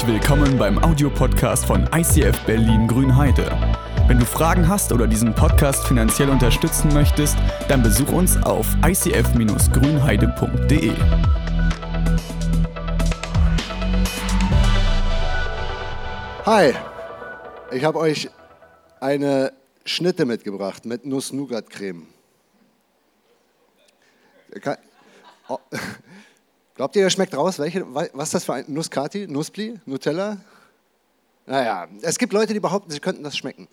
Herzlich willkommen beim Audiopodcast von ICF Berlin Grünheide. Wenn du Fragen hast oder diesen Podcast finanziell unterstützen möchtest, dann besuch uns auf icf-grünheide.de. Hi, ich habe euch eine Schnitte mitgebracht mit Nuss-Nougat-Creme. Glaubt ihr, er schmeckt raus? Welche, was ist das für ein Nusscati? Nuspli? Nutella? Naja, es gibt Leute, die behaupten, sie könnten das schmecken.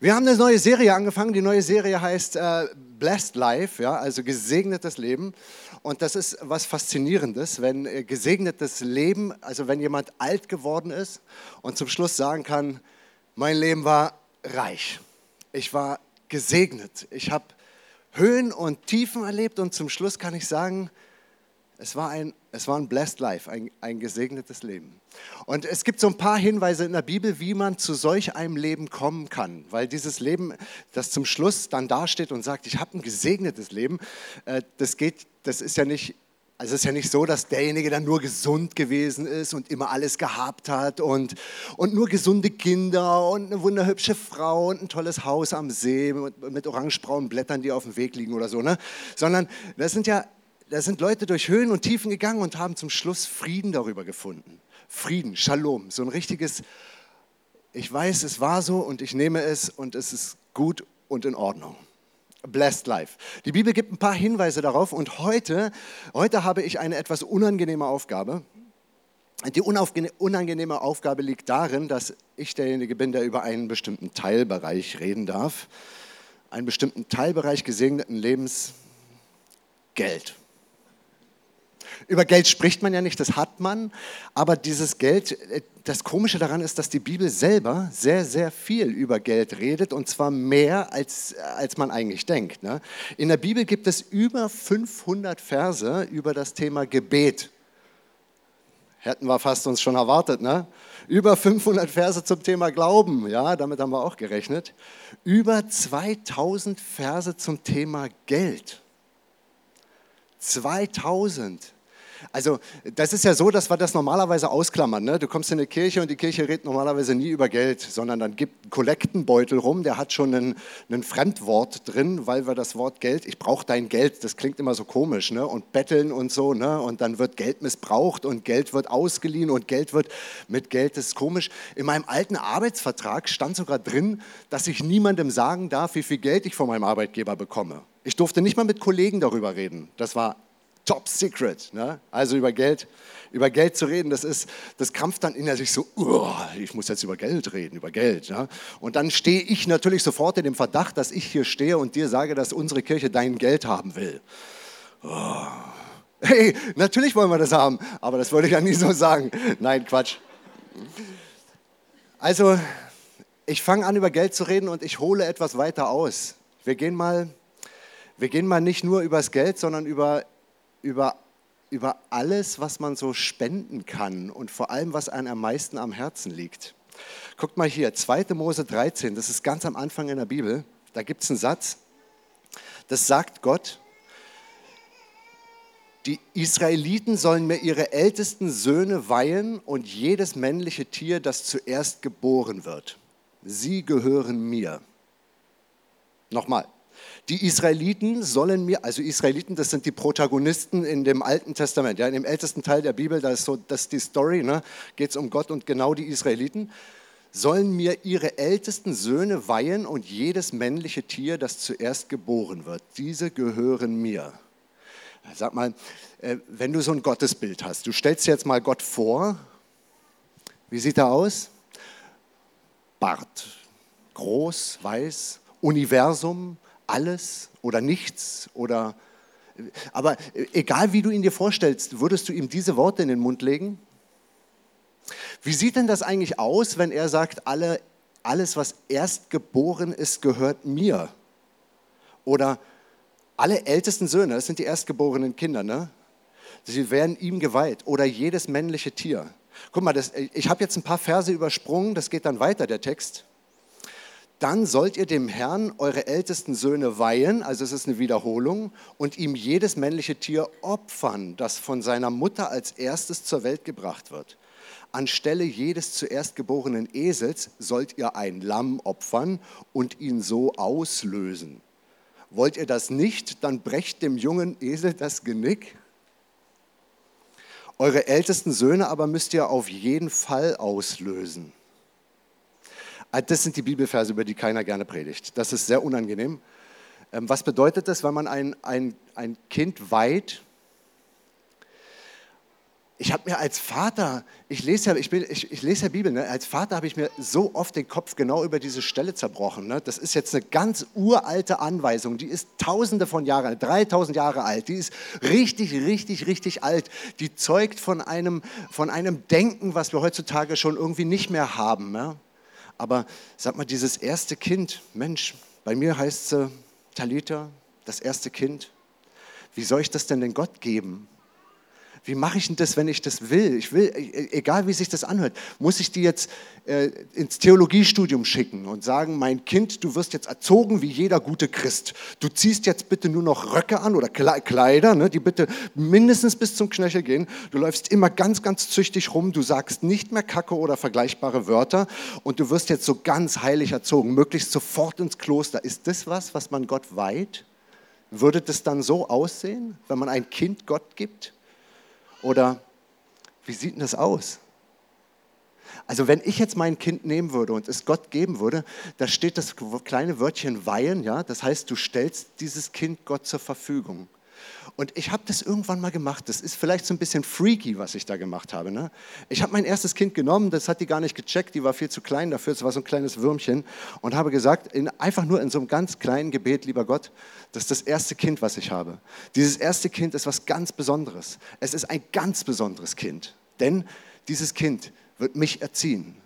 Wir haben eine neue Serie angefangen. Die neue Serie heißt äh, Blessed Life, ja, also gesegnetes Leben. Und das ist was Faszinierendes, wenn äh, gesegnetes Leben, also wenn jemand alt geworden ist und zum Schluss sagen kann, mein Leben war reich. Ich war gesegnet. Ich habe Höhen und Tiefen erlebt und zum Schluss kann ich sagen, es war ein, es war ein blessed life, ein, ein gesegnetes Leben. Und es gibt so ein paar Hinweise in der Bibel, wie man zu solch einem Leben kommen kann. Weil dieses Leben, das zum Schluss dann dasteht und sagt, ich habe ein gesegnetes Leben, äh, das geht, das ist ja nicht also es ist ja nicht so, dass derjenige dann nur gesund gewesen ist und immer alles gehabt hat und, und nur gesunde Kinder und eine wunderhübsche Frau und ein tolles Haus am See mit, mit orangebraunen Blättern, die auf dem Weg liegen oder so, ne? Sondern das sind ja, da sind Leute durch Höhen und Tiefen gegangen und haben zum Schluss Frieden darüber gefunden. Frieden, Shalom, so ein richtiges, ich weiß, es war so und ich nehme es und es ist gut und in Ordnung. Blessed Life. Die Bibel gibt ein paar Hinweise darauf und heute, heute habe ich eine etwas unangenehme Aufgabe. Die unangenehme Aufgabe liegt darin, dass ich derjenige bin, der über einen bestimmten Teilbereich reden darf. Einen bestimmten Teilbereich gesegneten Lebens, Geld. Über Geld spricht man ja nicht, das hat man, aber dieses Geld, das Komische daran ist, dass die Bibel selber sehr, sehr viel über Geld redet und zwar mehr, als, als man eigentlich denkt. Ne? In der Bibel gibt es über 500 Verse über das Thema Gebet. Hätten wir fast uns schon erwartet, ne? Über 500 Verse zum Thema Glauben, ja, damit haben wir auch gerechnet. Über 2000 Verse zum Thema Geld. 2000. Also das ist ja so, dass wir das normalerweise ausklammern. Ne? Du kommst in eine Kirche und die Kirche redet normalerweise nie über Geld, sondern dann gibt einen Kollektenbeutel rum, der hat schon ein, ein Fremdwort drin, weil wir das Wort Geld, ich brauche dein Geld, das klingt immer so komisch ne? und betteln und so ne? und dann wird Geld missbraucht und Geld wird ausgeliehen und Geld wird mit Geld, das ist komisch. In meinem alten Arbeitsvertrag stand sogar drin, dass ich niemandem sagen darf, wie viel Geld ich von meinem Arbeitgeber bekomme. Ich durfte nicht mal mit Kollegen darüber reden. Das war top secret. Ne? Also über Geld, über Geld zu reden, das ist, das krampft dann in sich so, oh, ich muss jetzt über Geld reden, über Geld. Ne? Und dann stehe ich natürlich sofort in dem Verdacht, dass ich hier stehe und dir sage, dass unsere Kirche dein Geld haben will. Oh. Hey, natürlich wollen wir das haben, aber das wollte ich ja nie so sagen. Nein, Quatsch. Also, ich fange an, über Geld zu reden und ich hole etwas weiter aus. Wir gehen mal, wir gehen mal nicht nur über das Geld, sondern über über, über alles, was man so spenden kann und vor allem, was einem am meisten am Herzen liegt. Guckt mal hier, 2. Mose 13, das ist ganz am Anfang in der Bibel. Da gibt es einen Satz, das sagt Gott, die Israeliten sollen mir ihre ältesten Söhne weihen und jedes männliche Tier, das zuerst geboren wird. Sie gehören mir. Nochmal, die Israeliten sollen mir, also Israeliten, das sind die Protagonisten in dem Alten Testament, ja, in dem ältesten Teil der Bibel, da ist so, das ist die Story, ne, geht es um Gott und genau die Israeliten, sollen mir ihre ältesten Söhne weihen und jedes männliche Tier, das zuerst geboren wird. Diese gehören mir. Sag mal, äh, wenn du so ein Gottesbild hast, du stellst dir jetzt mal Gott vor, wie sieht er aus? Bart, groß, weiß, Universum, alles oder nichts oder aber egal wie du ihn dir vorstellst, würdest du ihm diese Worte in den Mund legen? Wie sieht denn das eigentlich aus, wenn er sagt, alle, alles, was erst geboren ist, gehört mir? Oder alle ältesten Söhne, das sind die erstgeborenen Kinder, ne? Sie werden ihm geweiht. Oder jedes männliche Tier. Guck mal, das, ich habe jetzt ein paar Verse übersprungen, das geht dann weiter, der Text dann sollt ihr dem Herrn eure ältesten Söhne weihen, also es ist eine Wiederholung, und ihm jedes männliche Tier opfern, das von seiner Mutter als erstes zur Welt gebracht wird. anstelle jedes zuerst geborenen Esels sollt ihr ein Lamm opfern und ihn so auslösen. Wollt ihr das nicht, dann brecht dem jungen Esel das Genick. Eure ältesten Söhne aber müsst ihr auf jeden Fall auslösen. Ah, das sind die Bibelverse, über die keiner gerne predigt. Das ist sehr unangenehm. Ähm, was bedeutet das, wenn man ein, ein, ein Kind weiht? Ich habe mir als Vater, ich lese ja, ich bin, ich, ich lese ja Bibel, ne? als Vater habe ich mir so oft den Kopf genau über diese Stelle zerbrochen. Ne? Das ist jetzt eine ganz uralte Anweisung, die ist tausende von Jahren, 3000 Jahre alt, die ist richtig, richtig, richtig alt. Die zeugt von einem, von einem Denken, was wir heutzutage schon irgendwie nicht mehr haben. Ne? Aber sag mal, dieses erste Kind, Mensch, bei mir heißt sie Talita, das erste Kind. Wie soll ich das denn den Gott geben? Wie mache ich denn das, wenn ich das will? Ich will, e, egal wie sich das anhört, muss ich die jetzt äh, ins Theologiestudium schicken und sagen, mein Kind, du wirst jetzt erzogen wie jeder gute Christ. Du ziehst jetzt bitte nur noch Röcke an oder Kleider, ne, die bitte mindestens bis zum Knöchel gehen. Du läufst immer ganz, ganz züchtig rum. Du sagst nicht mehr Kacke oder vergleichbare Wörter und du wirst jetzt so ganz heilig erzogen, möglichst sofort ins Kloster. Ist das was, was man Gott weiht? Würde das dann so aussehen, wenn man ein Kind Gott gibt? Oder wie sieht denn das aus? Also wenn ich jetzt mein Kind nehmen würde und es Gott geben würde, da steht das kleine Wörtchen weihen, ja, das heißt, du stellst dieses Kind Gott zur Verfügung. Und ich habe das irgendwann mal gemacht. Das ist vielleicht so ein bisschen freaky, was ich da gemacht habe. Ne? Ich habe mein erstes Kind genommen, das hat die gar nicht gecheckt, die war viel zu klein dafür, es war so ein kleines Würmchen. Und habe gesagt, in, einfach nur in so einem ganz kleinen Gebet, lieber Gott, das ist das erste Kind, was ich habe. Dieses erste Kind ist was ganz Besonderes. Es ist ein ganz besonderes Kind. Denn dieses Kind wird mich erziehen.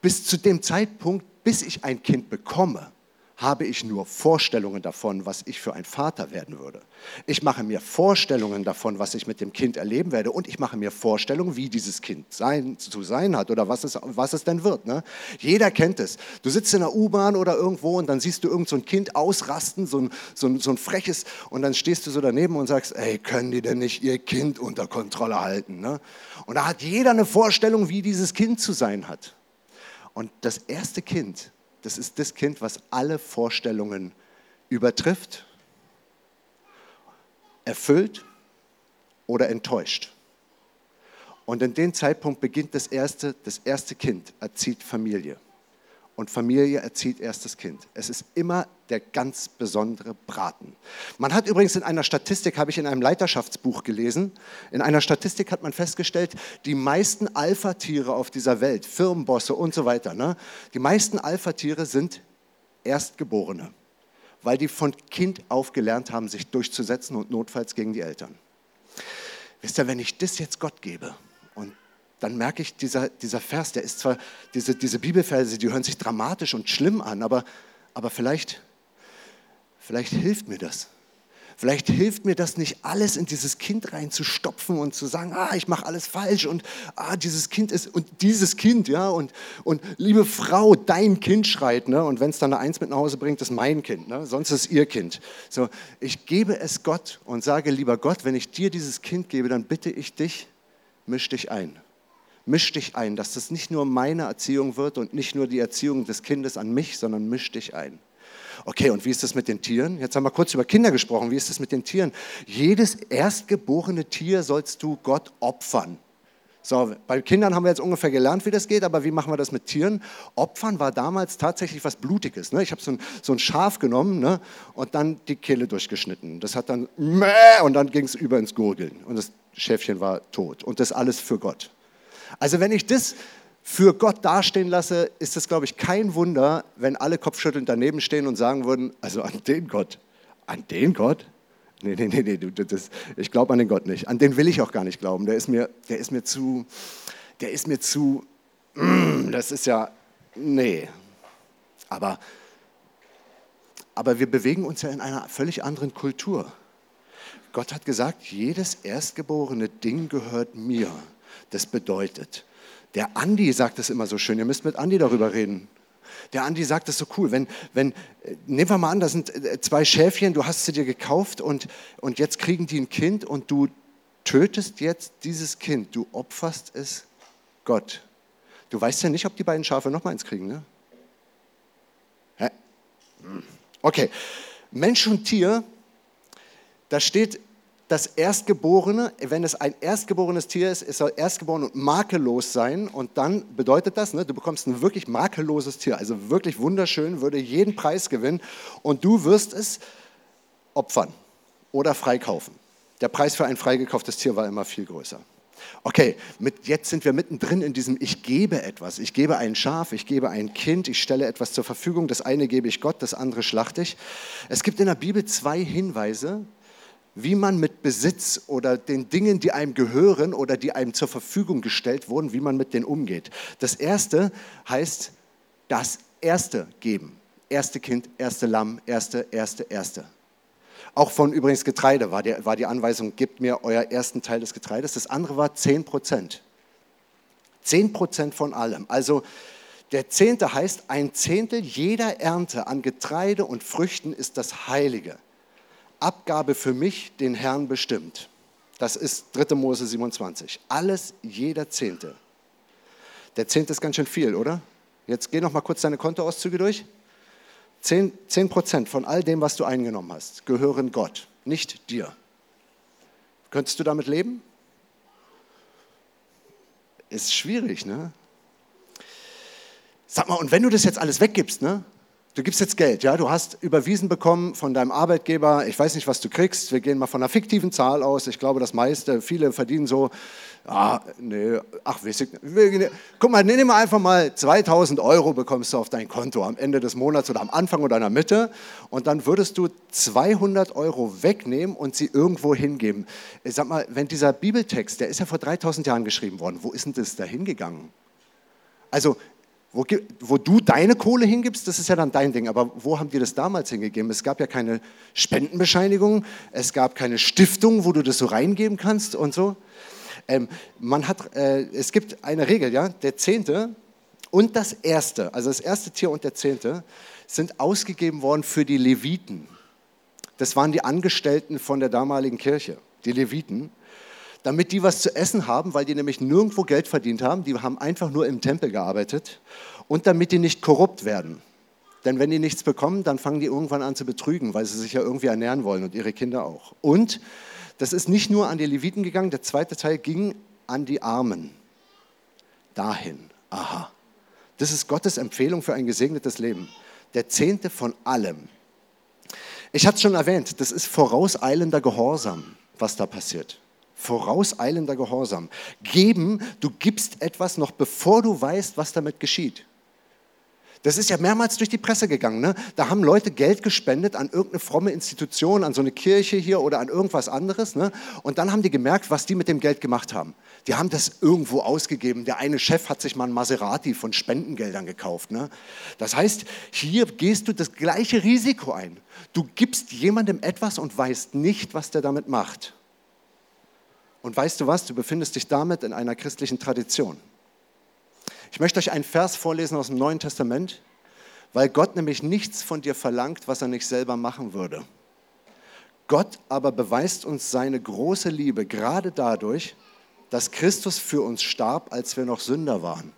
Bis zu dem Zeitpunkt, bis ich ein Kind bekomme, habe ich nur Vorstellungen davon, was ich für ein Vater werden würde. Ich mache mir Vorstellungen davon, was ich mit dem Kind erleben werde und ich mache mir Vorstellungen, wie dieses Kind sein, zu sein hat oder was es, was es denn wird. Ne? Jeder kennt es. Du sitzt in der U-Bahn oder irgendwo und dann siehst du irgend so ein Kind ausrasten, so ein, so, ein, so ein freches und dann stehst du so daneben und sagst, ey, können die denn nicht ihr Kind unter Kontrolle halten? Ne? Und da hat jeder eine Vorstellung, wie dieses Kind zu sein hat. Und das erste Kind, das ist das Kind, was alle Vorstellungen übertrifft, erfüllt oder enttäuscht. Und in dem Zeitpunkt beginnt das erste, das erste Kind erzieht Familie und Familie erzieht erstes Kind. Es ist immer der ganz besondere Braten. Man hat übrigens in einer Statistik, habe ich in einem Leiterschaftsbuch gelesen, in einer Statistik hat man festgestellt, die meisten Alpha-Tiere auf dieser Welt, Firmenbosse und so weiter, ne, die meisten Alpha-Tiere sind Erstgeborene, weil die von Kind auf gelernt haben, sich durchzusetzen und notfalls gegen die Eltern. Wisst ihr, wenn ich das jetzt Gott gebe, dann merke ich, dieser, dieser Vers, der ist zwar, diese, diese Bibelverse, die hören sich dramatisch und schlimm an, aber, aber vielleicht, vielleicht hilft mir das. Vielleicht hilft mir das nicht, alles in dieses Kind reinzustopfen und zu sagen, ah, ich mache alles falsch und ah, dieses Kind ist und dieses Kind, ja, und, und liebe Frau, dein Kind schreit, ne? Und wenn es dann eine Eins mit nach Hause bringt, ist mein Kind, ne? Sonst ist ihr Kind. So, ich gebe es Gott und sage, lieber Gott, wenn ich dir dieses Kind gebe, dann bitte ich dich, misch dich ein misch dich ein, dass das nicht nur meine Erziehung wird und nicht nur die Erziehung des Kindes an mich, sondern misch dich ein. Okay, und wie ist das mit den Tieren? Jetzt haben wir kurz über Kinder gesprochen. Wie ist das mit den Tieren? Jedes erstgeborene Tier sollst du Gott opfern. So, bei Kindern haben wir jetzt ungefähr gelernt, wie das geht, aber wie machen wir das mit Tieren? Opfern war damals tatsächlich was Blutiges. Ne? Ich habe so ein, so ein Schaf genommen ne? und dann die Kehle durchgeschnitten. Das hat dann und dann ging es über ins Gurgeln und das Schäfchen war tot. Und das alles für Gott. Also wenn ich das für Gott dastehen lasse, ist es, glaube ich, kein Wunder, wenn alle kopfschüttelnd daneben stehen und sagen würden, also an den Gott, an den Gott? Nee, nee, nee, nee das, ich glaube an den Gott nicht. An den will ich auch gar nicht glauben. Der ist mir, der ist mir zu, der ist mir zu, mm, das ist ja, nee. Aber, aber wir bewegen uns ja in einer völlig anderen Kultur. Gott hat gesagt, jedes erstgeborene Ding gehört mir das bedeutet. Der Andi sagt das immer so schön, ihr müsst mit Andi darüber reden. Der Andi sagt das so cool, wenn, wenn, äh, nehmen wir mal an, da sind äh, zwei Schäfchen, du hast sie dir gekauft und, und jetzt kriegen die ein Kind und du tötest jetzt dieses Kind, du opferst es Gott. Du weißt ja nicht, ob die beiden Schafe noch mal eins kriegen, ne? Hä? Hm. Okay. Mensch und Tier, da steht das Erstgeborene, wenn es ein erstgeborenes Tier ist, es soll erstgeboren und makellos sein. Und dann bedeutet das, ne, du bekommst ein wirklich makelloses Tier, also wirklich wunderschön, würde jeden Preis gewinnen. Und du wirst es opfern oder freikaufen. Der Preis für ein freigekauftes Tier war immer viel größer. Okay, mit, jetzt sind wir mittendrin in diesem Ich gebe etwas. Ich gebe ein Schaf, ich gebe ein Kind, ich stelle etwas zur Verfügung. Das eine gebe ich Gott, das andere schlachte ich. Es gibt in der Bibel zwei Hinweise, wie man mit Besitz oder den Dingen, die einem gehören oder die einem zur Verfügung gestellt wurden, wie man mit denen umgeht. Das erste heißt das erste geben. Erste Kind, erste Lamm, erste, erste, erste. Auch von übrigens Getreide war die, war die Anweisung, gebt mir euer ersten Teil des Getreides. Das andere war 10 Prozent. 10 Prozent von allem. Also der Zehnte heißt, ein Zehntel jeder Ernte an Getreide und Früchten ist das Heilige. Abgabe für mich, den Herrn bestimmt. Das ist 3. Mose 27. Alles, jeder Zehnte. Der Zehnte ist ganz schön viel, oder? Jetzt geh noch mal kurz deine Kontoauszüge durch. 10 Prozent von all dem, was du eingenommen hast, gehören Gott, nicht dir. Könntest du damit leben? Ist schwierig, ne? Sag mal, und wenn du das jetzt alles weggibst, ne? Du gibst jetzt Geld, ja, du hast überwiesen bekommen von deinem Arbeitgeber, ich weiß nicht, was du kriegst, wir gehen mal von einer fiktiven Zahl aus, ich glaube, das meiste, viele verdienen so, ah, nee, ach, weiß ich, guck mal, nimm mal einfach mal 2000 Euro bekommst du auf dein Konto am Ende des Monats oder am Anfang oder in der Mitte. Und dann würdest du 200 Euro wegnehmen und sie irgendwo hingeben. Ich sag mal, wenn dieser Bibeltext, der ist ja vor 3000 Jahren geschrieben worden, wo ist denn das da hingegangen? Also wo, wo, du deine Kohle hingibst, das ist ja dann dein Ding. Aber wo haben die das damals hingegeben? Es gab ja keine Spendenbescheinigung, es gab keine Stiftung, wo du das so reingeben kannst und so. Ähm, man hat, äh, es gibt eine Regel, ja, der Zehnte und das Erste, also das erste Tier und der Zehnte, sind ausgegeben worden für die Leviten. Das waren die Angestellten von der damaligen Kirche, die Leviten damit die was zu essen haben, weil die nämlich nirgendwo Geld verdient haben. Die haben einfach nur im Tempel gearbeitet und damit die nicht korrupt werden. Denn wenn die nichts bekommen, dann fangen die irgendwann an zu betrügen, weil sie sich ja irgendwie ernähren wollen und ihre Kinder auch. Und das ist nicht nur an die Leviten gegangen, der zweite Teil ging an die Armen. Dahin. Aha. Das ist Gottes Empfehlung für ein gesegnetes Leben. Der Zehnte von allem. Ich hatte es schon erwähnt, das ist vorauseilender Gehorsam, was da passiert vorauseilender Gehorsam. Geben, du gibst etwas noch bevor du weißt, was damit geschieht. Das ist ja mehrmals durch die Presse gegangen. Ne? Da haben Leute Geld gespendet an irgendeine fromme Institution, an so eine Kirche hier oder an irgendwas anderes. Ne? Und dann haben die gemerkt, was die mit dem Geld gemacht haben. Die haben das irgendwo ausgegeben. Der eine Chef hat sich mal ein Maserati von Spendengeldern gekauft. Ne? Das heißt, hier gehst du das gleiche Risiko ein. Du gibst jemandem etwas und weißt nicht, was der damit macht. Und weißt du was, du befindest dich damit in einer christlichen Tradition. Ich möchte euch einen Vers vorlesen aus dem Neuen Testament, weil Gott nämlich nichts von dir verlangt, was er nicht selber machen würde. Gott aber beweist uns seine große Liebe gerade dadurch, dass Christus für uns starb, als wir noch Sünder waren.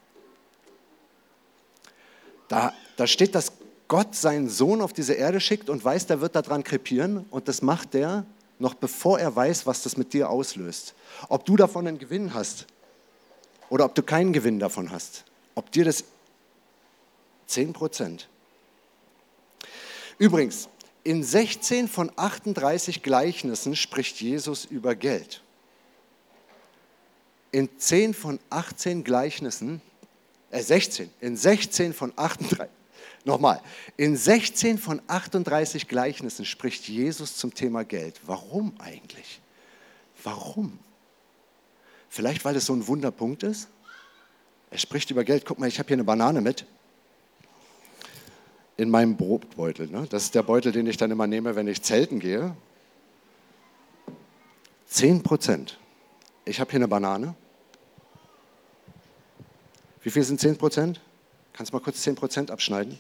Da, da steht, dass Gott seinen Sohn auf diese Erde schickt und weiß, der wird daran krepieren und das macht der, noch bevor er weiß, was das mit dir auslöst. Ob du davon einen Gewinn hast oder ob du keinen Gewinn davon hast. Ob dir das 10 Prozent. Übrigens, in 16 von 38 Gleichnissen spricht Jesus über Geld. In 10 von 18 Gleichnissen, äh 16, in 16 von 38, Nochmal, in 16 von 38 Gleichnissen spricht Jesus zum Thema Geld. Warum eigentlich? Warum? Vielleicht, weil es so ein Wunderpunkt ist? Er spricht über Geld. Guck mal, ich habe hier eine Banane mit. In meinem Brotbeutel. Ne? Das ist der Beutel, den ich dann immer nehme, wenn ich zelten gehe. 10 Prozent. Ich habe hier eine Banane. Wie viel sind 10 Prozent? Kannst du mal kurz 10 Prozent abschneiden?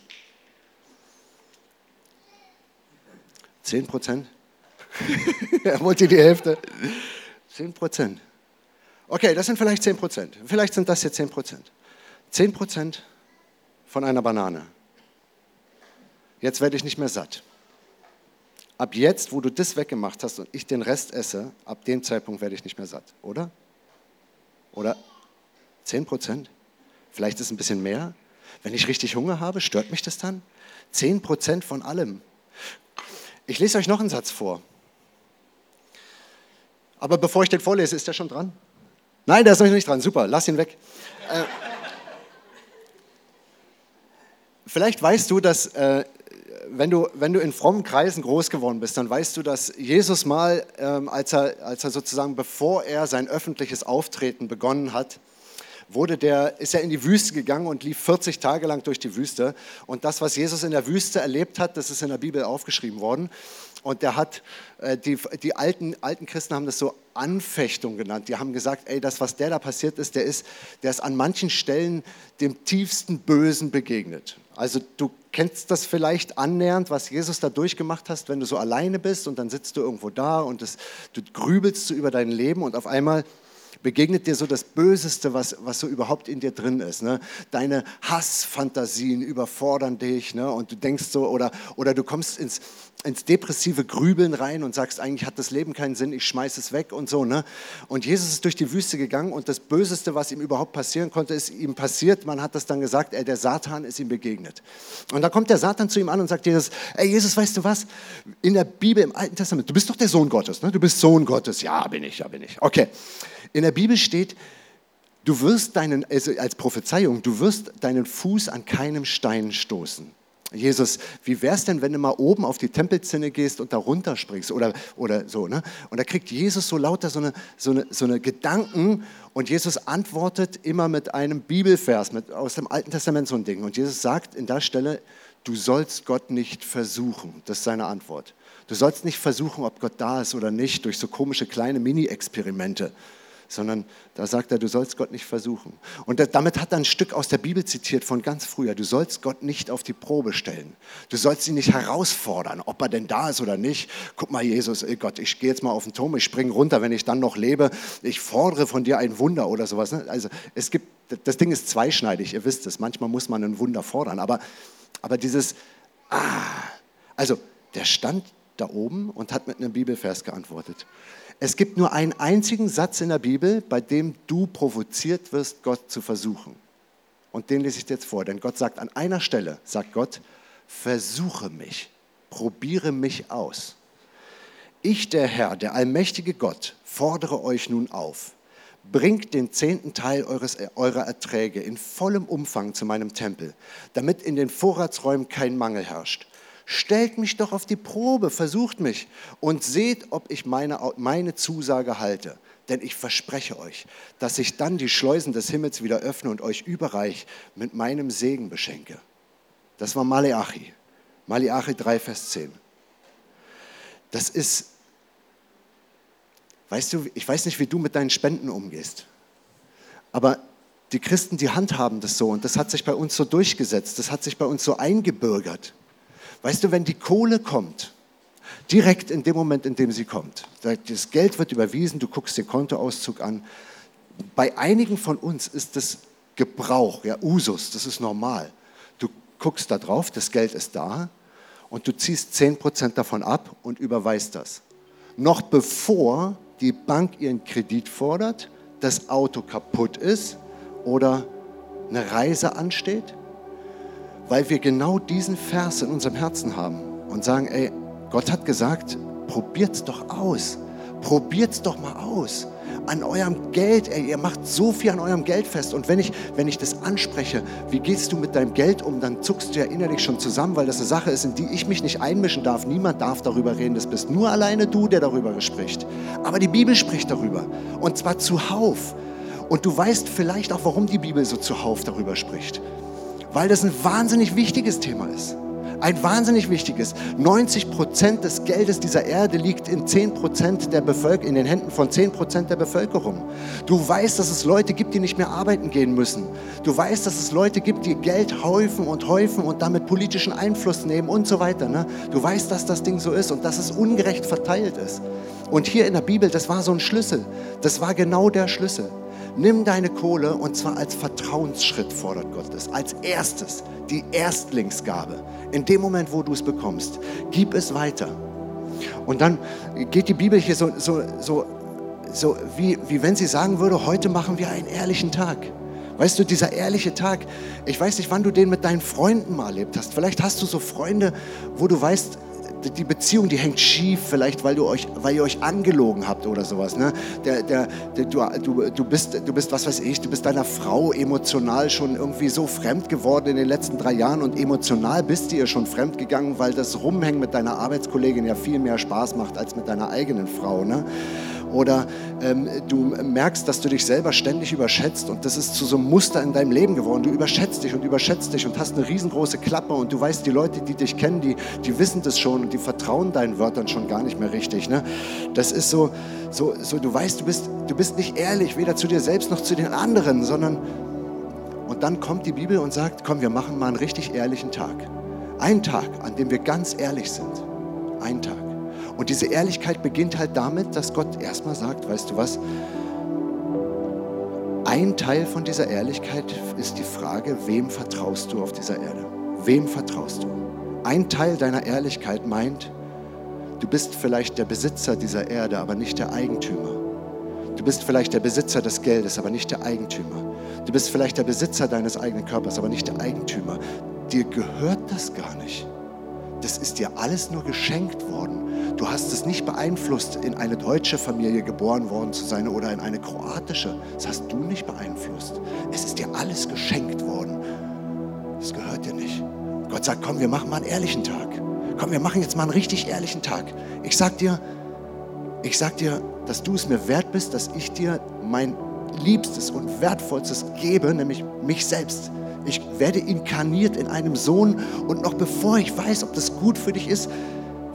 10 Prozent? er wollte die Hälfte. 10 Prozent. Okay, das sind vielleicht 10 Prozent. Vielleicht sind das jetzt 10 Prozent. 10 Prozent von einer Banane. Jetzt werde ich nicht mehr satt. Ab jetzt, wo du das weggemacht hast und ich den Rest esse, ab dem Zeitpunkt werde ich nicht mehr satt, oder? Oder 10 Prozent? Vielleicht ist es ein bisschen mehr. Wenn ich richtig Hunger habe, stört mich das dann? 10 Prozent von allem. Ich lese euch noch einen Satz vor. Aber bevor ich den vorlese, ist der schon dran? Nein, der ist noch nicht dran. Super, lass ihn weg. Äh, vielleicht weißt du, dass äh, wenn du, wenn du in frommen Kreisen groß geworden bist, dann weißt du, dass Jesus mal, ähm, als, er, als er sozusagen, bevor er sein öffentliches Auftreten begonnen hat, wurde der, ist er in die Wüste gegangen und lief 40 Tage lang durch die Wüste. Und das, was Jesus in der Wüste erlebt hat, das ist in der Bibel aufgeschrieben worden. Und der hat, äh, die, die alten, alten Christen haben das so Anfechtung genannt. Die haben gesagt, ey, das, was der da passiert ist, der ist, der ist an manchen Stellen dem tiefsten Bösen begegnet. Also du kennst das vielleicht annähernd, was Jesus da durchgemacht hast, wenn du so alleine bist und dann sitzt du irgendwo da und das, du grübelst so über dein Leben und auf einmal begegnet dir so das Böseste, was, was so überhaupt in dir drin ist. Ne? Deine Hassfantasien überfordern dich ne? und du denkst so, oder, oder du kommst ins, ins depressive Grübeln rein und sagst, eigentlich hat das Leben keinen Sinn, ich schmeiße es weg und so. Ne? Und Jesus ist durch die Wüste gegangen und das Böseste, was ihm überhaupt passieren konnte, ist ihm passiert. Man hat das dann gesagt, ey, der Satan ist ihm begegnet. Und da kommt der Satan zu ihm an und sagt Jesus, ey Jesus, weißt du was? In der Bibel, im Alten Testament, du bist doch der Sohn Gottes, ne? du bist Sohn Gottes. Ja, bin ich, ja, bin ich. Okay. In der Bibel steht, du wirst deinen, also als Prophezeiung, du wirst deinen Fuß an keinem Stein stoßen. Jesus, wie wäre es denn, wenn du mal oben auf die Tempelzinne gehst und da runterspringst oder, oder so. Ne? Und da kriegt Jesus so lauter so eine, so, eine, so eine Gedanken und Jesus antwortet immer mit einem Bibelvers mit, aus dem Alten Testament so ein Ding. Und Jesus sagt in der Stelle, du sollst Gott nicht versuchen. Das ist seine Antwort. Du sollst nicht versuchen, ob Gott da ist oder nicht, durch so komische kleine Mini-Experimente sondern da sagt er, du sollst Gott nicht versuchen. Und damit hat er ein Stück aus der Bibel zitiert von ganz früher. Du sollst Gott nicht auf die Probe stellen. Du sollst ihn nicht herausfordern, ob er denn da ist oder nicht. Guck mal, Jesus, ey Gott, ich gehe jetzt mal auf den Turm, ich springe runter, wenn ich dann noch lebe. Ich fordere von dir ein Wunder oder sowas. Ne? Also es gibt, das Ding ist zweischneidig, ihr wisst es. Manchmal muss man ein Wunder fordern, aber, aber dieses, ah, also der stand da oben und hat mit einem Bibelvers geantwortet. Es gibt nur einen einzigen Satz in der Bibel, bei dem du provoziert wirst, Gott zu versuchen. Und den lese ich dir jetzt vor, denn Gott sagt an einer Stelle, sagt Gott, versuche mich, probiere mich aus. Ich, der Herr, der allmächtige Gott, fordere euch nun auf, bringt den zehnten Teil eures, eurer Erträge in vollem Umfang zu meinem Tempel, damit in den Vorratsräumen kein Mangel herrscht stellt mich doch auf die Probe, versucht mich und seht, ob ich meine, meine Zusage halte. Denn ich verspreche euch, dass ich dann die Schleusen des Himmels wieder öffne und euch überreich mit meinem Segen beschenke. Das war Maleachi. Maleachi 3, Vers 10. Das ist, weißt du, ich weiß nicht, wie du mit deinen Spenden umgehst, aber die Christen, die handhaben das so und das hat sich bei uns so durchgesetzt, das hat sich bei uns so eingebürgert. Weißt du, wenn die Kohle kommt, direkt in dem Moment, in dem sie kommt, das Geld wird überwiesen, du guckst den Kontoauszug an. Bei einigen von uns ist das Gebrauch, ja, Usus, das ist normal. Du guckst da drauf, das Geld ist da und du ziehst 10% davon ab und überweist das. Noch bevor die Bank ihren Kredit fordert, das Auto kaputt ist oder eine Reise ansteht, weil wir genau diesen Vers in unserem Herzen haben und sagen, ey, Gott hat gesagt, probiert's doch aus. Probiert's doch mal aus. An eurem Geld, ey, ihr macht so viel an eurem Geld fest. Und wenn ich, wenn ich das anspreche, wie gehst du mit deinem Geld um, dann zuckst du ja innerlich schon zusammen, weil das eine Sache ist, in die ich mich nicht einmischen darf. Niemand darf darüber reden. Das bist nur alleine du, der darüber spricht. Aber die Bibel spricht darüber. Und zwar zuhauf. Und du weißt vielleicht auch, warum die Bibel so zuhauf darüber spricht weil das ein wahnsinnig wichtiges Thema ist. Ein wahnsinnig wichtiges. 90 Prozent des Geldes dieser Erde liegt in 10 Prozent der Bevölkerung, in den Händen von 10 Prozent der Bevölkerung. Du weißt, dass es Leute gibt, die nicht mehr arbeiten gehen müssen. Du weißt, dass es Leute gibt, die Geld häufen und häufen und damit politischen Einfluss nehmen und so weiter. Ne? Du weißt, dass das Ding so ist und dass es ungerecht verteilt ist. Und hier in der Bibel, das war so ein Schlüssel. Das war genau der Schlüssel. Nimm deine Kohle und zwar als Vertrauensschritt fordert Gott es. Als erstes, die Erstlingsgabe. In dem Moment, wo du es bekommst, gib es weiter. Und dann geht die Bibel hier so, so, so, so wie, wie wenn sie sagen würde, heute machen wir einen ehrlichen Tag. Weißt du, dieser ehrliche Tag, ich weiß nicht, wann du den mit deinen Freunden mal erlebt hast. Vielleicht hast du so Freunde, wo du weißt, die Beziehung, die hängt schief, vielleicht weil, du euch, weil ihr euch angelogen habt oder sowas. Ne? Der, der, der, du, du, bist, du bist, was weiß ich, du bist deiner Frau emotional schon irgendwie so fremd geworden in den letzten drei Jahren und emotional bist du ihr schon fremd gegangen, weil das Rumhängen mit deiner Arbeitskollegin ja viel mehr Spaß macht als mit deiner eigenen Frau. Ne? Oder ähm, du merkst, dass du dich selber ständig überschätzt und das ist zu so einem Muster in deinem Leben geworden. Du überschätzt dich und überschätzt dich und hast eine riesengroße Klappe und du weißt, die Leute, die dich kennen, die, die wissen das schon und die vertrauen deinen Wörtern schon gar nicht mehr richtig. Ne? Das ist so, so, so, du weißt, du bist, du bist nicht ehrlich, weder zu dir selbst noch zu den anderen, sondern und dann kommt die Bibel und sagt, komm, wir machen mal einen richtig ehrlichen Tag. Ein Tag, an dem wir ganz ehrlich sind. Ein Tag. Und diese Ehrlichkeit beginnt halt damit, dass Gott erstmal sagt, weißt du was, ein Teil von dieser Ehrlichkeit ist die Frage, wem vertraust du auf dieser Erde? Wem vertraust du? Ein Teil deiner Ehrlichkeit meint, du bist vielleicht der Besitzer dieser Erde, aber nicht der Eigentümer. Du bist vielleicht der Besitzer des Geldes, aber nicht der Eigentümer. Du bist vielleicht der Besitzer deines eigenen Körpers, aber nicht der Eigentümer. Dir gehört das gar nicht. Das ist dir alles nur geschenkt worden. Du hast es nicht beeinflusst, in eine deutsche Familie geboren worden zu sein oder in eine kroatische. Das hast du nicht beeinflusst. Es ist dir alles geschenkt worden. Das gehört dir nicht. Gott sagt, komm, wir machen mal einen ehrlichen Tag. Komm, wir machen jetzt mal einen richtig ehrlichen Tag. Ich sag dir, ich sag dir, dass du es mir wert bist, dass ich dir mein Liebstes und Wertvollstes gebe, nämlich mich selbst. Ich werde inkarniert in einem Sohn und noch bevor ich weiß, ob das gut für dich ist,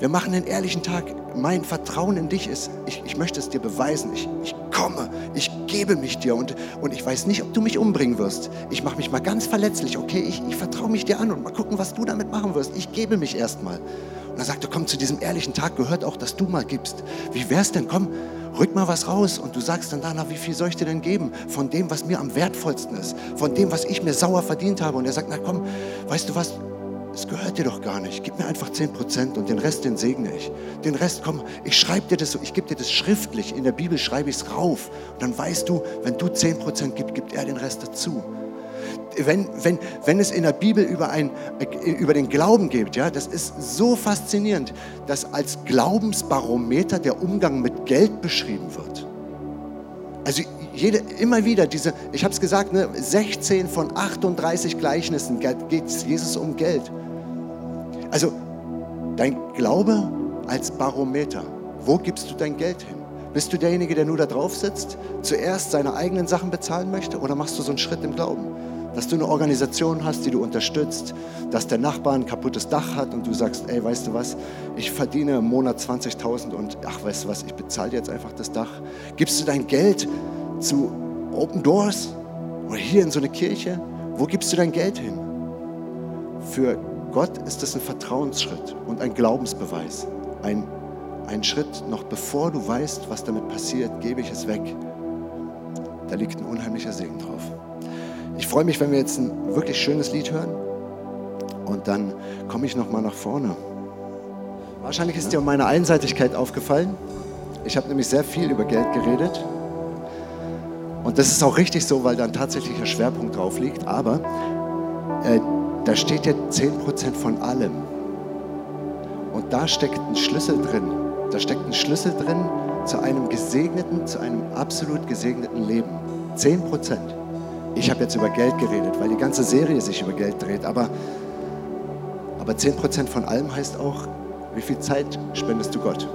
wir machen einen ehrlichen Tag. Mein Vertrauen in dich ist, ich, ich möchte es dir beweisen. Ich, ich komme, ich gebe mich dir und, und ich weiß nicht, ob du mich umbringen wirst. Ich mache mich mal ganz verletzlich, okay? Ich, ich vertraue mich dir an und mal gucken, was du damit machen wirst. Ich gebe mich erstmal. Und er, komm, zu diesem ehrlichen Tag gehört auch, dass du mal gibst. Wie wär's denn? Komm, rück mal was raus und du sagst dann danach, wie viel soll ich dir denn geben? Von dem, was mir am wertvollsten ist, von dem, was ich mir sauer verdient habe. Und er sagt, na komm, weißt du was, es gehört dir doch gar nicht. Gib mir einfach 10% und den Rest, den segne ich. Den Rest, komm, ich schreibe dir das so, ich gebe dir das schriftlich. In der Bibel schreibe ich es rauf. Und dann weißt du, wenn du 10% gibst, gibt er den Rest dazu. Wenn, wenn, wenn es in der Bibel über, ein, über den Glauben geht, ja, das ist so faszinierend, dass als Glaubensbarometer der Umgang mit Geld beschrieben wird. Also jede, immer wieder diese, ich habe es gesagt, ne, 16 von 38 Gleichnissen geht es Jesus um Geld. Also dein Glaube als Barometer. Wo gibst du dein Geld hin? Bist du derjenige, der nur da drauf sitzt, zuerst seine eigenen Sachen bezahlen möchte oder machst du so einen Schritt im Glauben? Dass du eine Organisation hast, die du unterstützt, dass der Nachbar ein kaputtes Dach hat und du sagst, ey, weißt du was, ich verdiene im Monat 20.000 und ach, weißt du was, ich bezahle jetzt einfach das Dach. Gibst du dein Geld zu Open Doors oder hier in so eine Kirche? Wo gibst du dein Geld hin? Für Gott ist das ein Vertrauensschritt und ein Glaubensbeweis. Ein, ein Schritt, noch bevor du weißt, was damit passiert, gebe ich es weg. Da liegt ein unheimlicher Segen drauf. Ich freue mich, wenn wir jetzt ein wirklich schönes Lied hören und dann komme ich nochmal nach vorne. Wahrscheinlich ist dir meine Einseitigkeit aufgefallen. Ich habe nämlich sehr viel über Geld geredet und das ist auch richtig so, weil da ein tatsächlicher Schwerpunkt drauf liegt. Aber äh, da steht ja 10% von allem. Und da steckt ein Schlüssel drin. Da steckt ein Schlüssel drin zu einem gesegneten, zu einem absolut gesegneten Leben. 10%. Ich habe jetzt über Geld geredet, weil die ganze Serie sich über Geld dreht. Aber, aber 10% von allem heißt auch, wie viel Zeit spendest du Gott?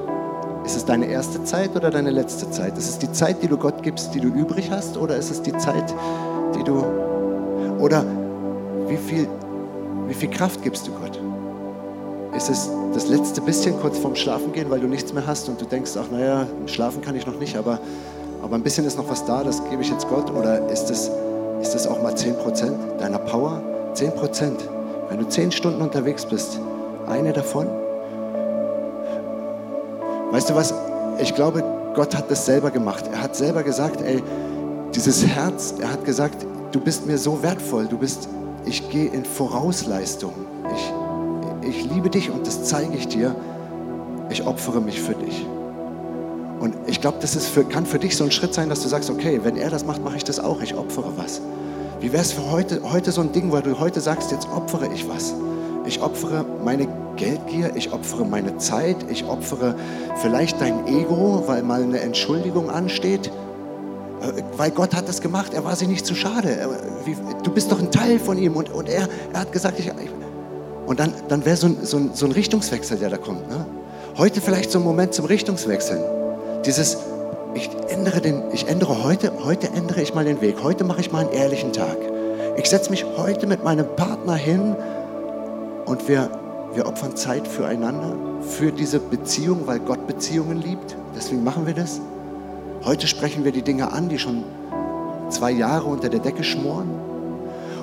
Ist es deine erste Zeit oder deine letzte Zeit? Ist es die Zeit, die du Gott gibst, die du übrig hast? Oder ist es die Zeit, die du... Oder wie viel, wie viel Kraft gibst du Gott? Ist es das letzte bisschen kurz vorm Schlafengehen, weil du nichts mehr hast und du denkst, ach naja, schlafen kann ich noch nicht, aber, aber ein bisschen ist noch was da, das gebe ich jetzt Gott? Oder ist es, ist es auch mal 10% deiner Power? 10%. Wenn du 10 Stunden unterwegs bist, eine davon? Weißt du was? Ich glaube, Gott hat das selber gemacht. Er hat selber gesagt, ey, dieses Herz, er hat gesagt, du bist mir so wertvoll, du bist, ich gehe in Vorausleistung. Ich, ich liebe dich und das zeige ich dir. Ich opfere mich für dich. Und ich glaube, das ist für, kann für dich so ein Schritt sein, dass du sagst, okay, wenn er das macht, mache ich das auch. Ich opfere was. Wie wäre es für heute, heute so ein Ding, weil du heute sagst, jetzt opfere ich was. Ich opfere meine Geldgier, ich opfere meine Zeit, ich opfere vielleicht dein Ego, weil mal eine Entschuldigung ansteht. Äh, weil Gott hat das gemacht, er war sich nicht zu schade. Du bist doch ein Teil von ihm und, und er, er hat gesagt, ich, und dann, dann wäre so ein, so, ein, so ein Richtungswechsel, der da kommt. Ne? Heute vielleicht so ein Moment zum Richtungswechseln. Dieses, ich ändere, den, ich ändere heute, heute ändere ich mal den Weg. Heute mache ich mal einen ehrlichen Tag. Ich setze mich heute mit meinem Partner hin und wir, wir opfern Zeit füreinander, für diese Beziehung, weil Gott Beziehungen liebt. Deswegen machen wir das. Heute sprechen wir die Dinge an, die schon zwei Jahre unter der Decke schmoren.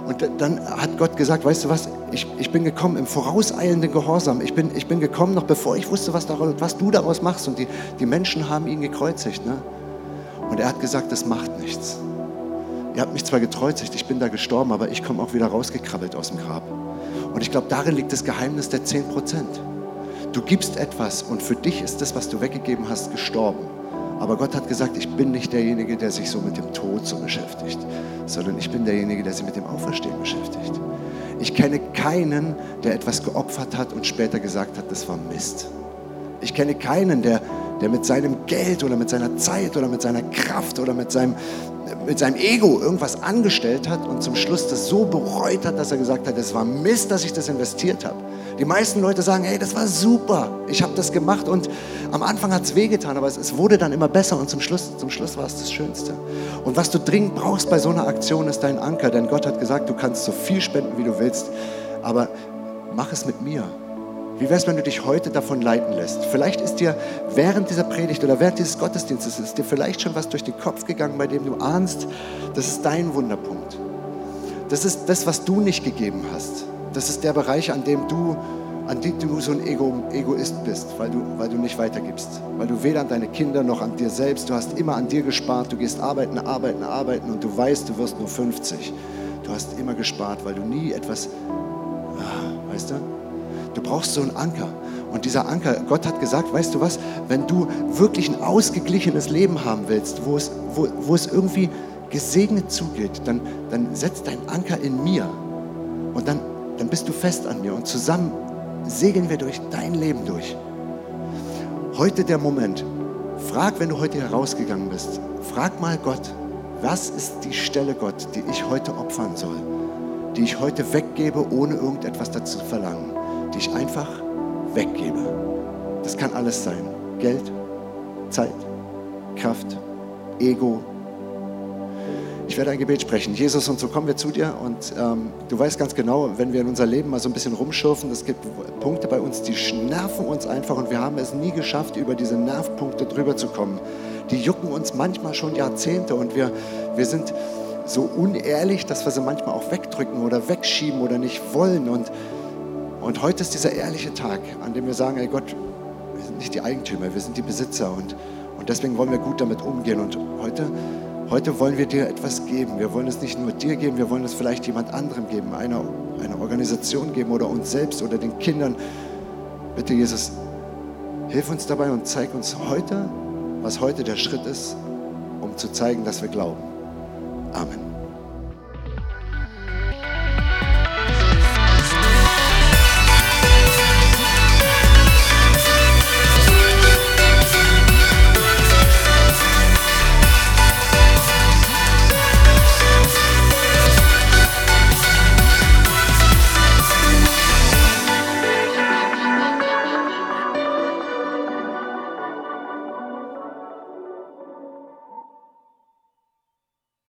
Und dann hat Gott gesagt, weißt du was, ich, ich bin gekommen im vorauseilenden Gehorsam. Ich bin, ich bin gekommen, noch bevor ich wusste, was, daraus, was du daraus machst. Und die, die Menschen haben ihn gekreuzigt. Ne? Und er hat gesagt, das macht nichts. Ihr habt mich zwar gekreuzigt, ich bin da gestorben, aber ich komme auch wieder rausgekrabbelt aus dem Grab. Und ich glaube, darin liegt das Geheimnis der 10 Prozent. Du gibst etwas und für dich ist das, was du weggegeben hast, gestorben. Aber Gott hat gesagt, ich bin nicht derjenige, der sich so mit dem Tod so beschäftigt, sondern ich bin derjenige, der sich mit dem Auferstehen beschäftigt. Ich kenne keinen, der etwas geopfert hat und später gesagt hat, das war Mist. Ich kenne keinen, der, der mit seinem Geld oder mit seiner Zeit oder mit seiner Kraft oder mit seinem, mit seinem Ego irgendwas angestellt hat und zum Schluss das so bereut hat, dass er gesagt hat, es war Mist, dass ich das investiert habe. Die meisten Leute sagen, hey, das war super, ich habe das gemacht und am Anfang hat es wehgetan, aber es, es, wurde dann immer besser und zum Schluss, zum Schluss war es das Schönste. Und was du dringend brauchst bei so einer Aktion ist dein Anker, denn Gott hat gesagt, du kannst so viel spenden, wie du willst, aber mach es mit mir. Wie wäre es, wenn du dich heute davon leiten lässt? Vielleicht ist dir während dieser Predigt oder während dieses Gottesdienstes ist dir vielleicht schon was durch den Kopf gegangen, bei dem du ahnst, das ist dein Wunderpunkt. Das ist das, was du nicht gegeben hast. Das ist der Bereich, an dem du, an dem du so ein Ego, Egoist bist, weil du, weil du nicht weitergibst. Weil du weder an deine Kinder noch an dir selbst, du hast immer an dir gespart, du gehst arbeiten, arbeiten, arbeiten und du weißt, du wirst nur 50. Du hast immer gespart, weil du nie etwas, ah, weißt du? Du brauchst so einen Anker. Und dieser Anker, Gott hat gesagt, weißt du was, wenn du wirklich ein ausgeglichenes Leben haben willst, wo es, wo, wo es irgendwie gesegnet zugeht, dann, dann setz deinen Anker in mir. Und dann dann bist du fest an mir und zusammen segeln wir durch dein Leben durch. Heute der Moment. Frag, wenn du heute herausgegangen bist, frag mal Gott, was ist die Stelle Gott, die ich heute opfern soll, die ich heute weggebe, ohne irgendetwas dazu zu verlangen, die ich einfach weggebe. Das kann alles sein. Geld, Zeit, Kraft, Ego, ich werde ein Gebet sprechen. Jesus, und so kommen wir zu dir und ähm, du weißt ganz genau, wenn wir in unser Leben mal so ein bisschen rumschürfen, es gibt Punkte bei uns, die nerven uns einfach und wir haben es nie geschafft, über diese Nervpunkte drüber zu kommen. Die jucken uns manchmal schon Jahrzehnte und wir, wir sind so unehrlich, dass wir sie manchmal auch wegdrücken oder wegschieben oder nicht wollen. Und, und heute ist dieser ehrliche Tag, an dem wir sagen, ey Gott, wir sind nicht die Eigentümer, wir sind die Besitzer und, und deswegen wollen wir gut damit umgehen. Und heute Heute wollen wir dir etwas geben. Wir wollen es nicht nur dir geben, wir wollen es vielleicht jemand anderem geben, einer, einer Organisation geben oder uns selbst oder den Kindern. Bitte, Jesus, hilf uns dabei und zeig uns heute, was heute der Schritt ist, um zu zeigen, dass wir glauben. Amen.